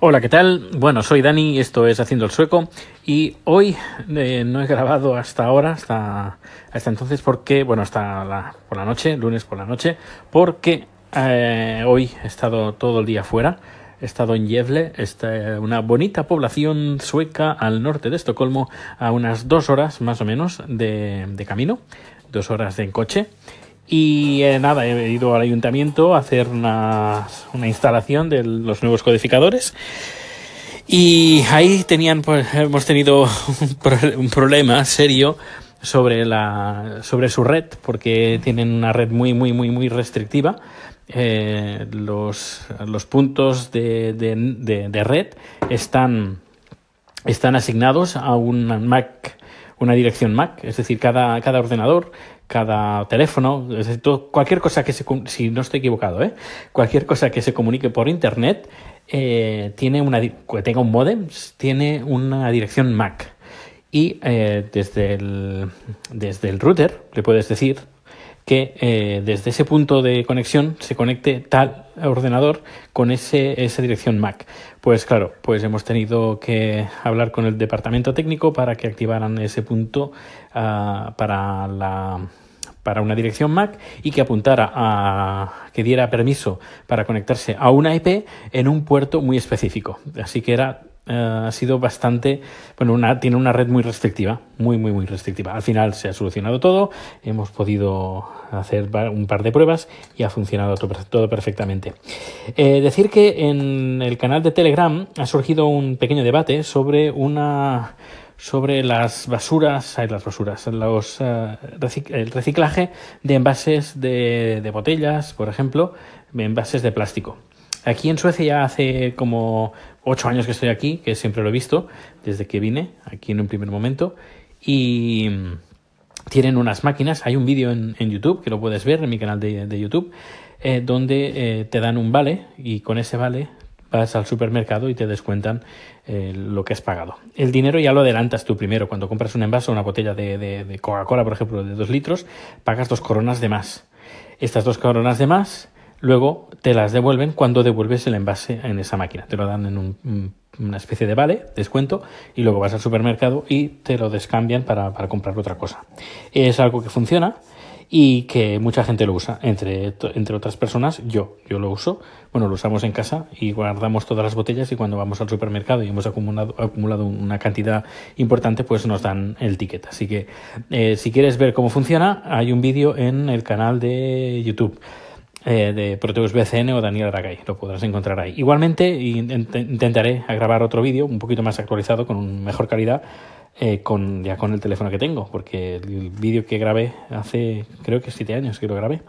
Hola, ¿qué tal? Bueno, soy Dani, esto es Haciendo el Sueco y hoy eh, no he grabado hasta ahora, hasta, hasta entonces, porque, bueno, hasta la, por la noche, lunes por la noche, porque eh, hoy he estado todo el día fuera, he estado en Gävle, esta, una bonita población sueca al norte de Estocolmo, a unas dos horas más o menos de, de camino, dos horas de coche. Y eh, nada, he ido al ayuntamiento a hacer una, una instalación de los nuevos codificadores. Y ahí tenían, pues, hemos tenido un, pro- un problema serio sobre la sobre su red, porque tienen una red muy, muy, muy, muy restrictiva. Eh, los, los puntos de, de, de- de red están, están asignados a un Mac, una dirección MAC, es decir, cada, cada ordenador, cada teléfono, cualquier cosa que se, si no estoy equivocado, ¿eh? cualquier cosa que se comunique por internet eh, tiene una, tenga un modem, tiene una dirección MAC. Y eh, desde, el, desde el router le puedes decir que eh, desde ese punto de conexión se conecte tal ordenador con ese, esa dirección MAC. Pues claro, pues hemos tenido que hablar con el departamento técnico para que activaran ese punto ah, para la para una dirección MAC y que apuntara a que diera permiso para conectarse a una IP en un puerto muy específico. Así que era eh, ha sido bastante, bueno, tiene una red muy restrictiva, muy, muy, muy restrictiva. Al final se ha solucionado todo, hemos podido hacer un par de pruebas y ha funcionado to- todo, perfectamente. Eh, decir que en el canal de Telegram ha surgido un pequeño debate sobre una sobre las basuras, las basuras, los, eh, el reciclaje de envases de, de botellas, por ejemplo, envases de plástico. Aquí en Suecia ya hace como ocho años que estoy aquí, que siempre lo he visto, desde que vine aquí en un primer momento, y mm, tienen unas máquinas, hay un vídeo en, YouTube que lo puedes ver en mi canal de, YouTube, eh, donde eh, te dan un vale y con ese vale vas al supermercado y te descuentan eh, lo que has pagado. El dinero ya lo adelantas tú primero. Cuando compras un envase o una botella de, Coca-Cola, por ejemplo, de dos litros, pagas dos coronas de más. Estas dos coronas de más, luego te las devuelven cuando devuelves el envase en esa máquina. Te lo dan en un- un- una especie de vale, descuento, y luego vas al supermercado y te lo descambian para, para comprar otra cosa. Es algo que funciona y que mucha gente lo usa, entre, entre otras personas yo, yo lo uso, bueno, lo usamos en casa y guardamos todas las botellas y cuando vamos al supermercado y hemos acumulado, acumulado una cantidad importante, pues nos dan el ticket. Así que eh, si quieres ver cómo funciona, hay un vídeo en el canal de YouTube eh, de Proteus BCN o Daniel Aragay, lo podrás encontrar ahí. Igualmente in- int- intentaré grabar otro vídeo un poquito más actualizado con mejor calidad eh, con ya con el teléfono que tengo, porque el vídeo que grabé hace creo que siete años que lo grabé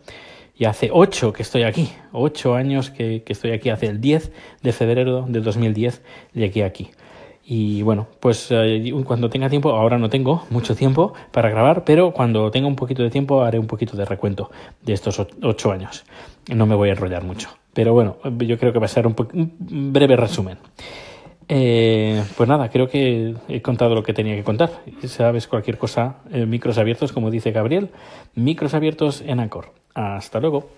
y hace ocho que estoy aquí, ocho años que, que estoy aquí, hace el 10 de febrero del 2010 llegué aquí. Y bueno, pues eh, cuando tenga tiempo, ahora no tengo mucho tiempo para grabar, pero cuando tenga un poquito de tiempo haré un poquito de recuento de estos ocho años. No me voy a enrollar mucho, pero bueno, yo creo que va a ser un, breve resumen. Eh, pues nada, creo que he contado lo que tenía que contar. Sabes cualquier cosa, eh, micros abiertos, como dice Gabriel, micros abiertos en Anchor. Hasta luego.